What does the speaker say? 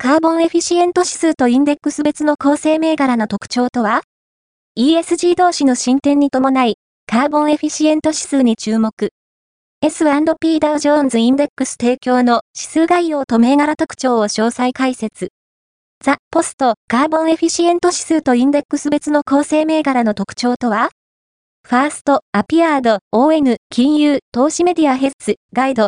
カーボンエフィシエント指数とインデックス別の構成銘柄の特徴とは ?ESG 同士の進展に伴い、カーボンエフィシエント指数に注目。S&P ダウジョーンズインデックス提供の指数概要と銘柄特徴を詳細解説。ザ・ポスト、カーボンエフィシエント指数とインデックス別の構成銘柄の特徴とは？ファースト、アピアード、ON、金融、投資メディアヘッズ、ガイド、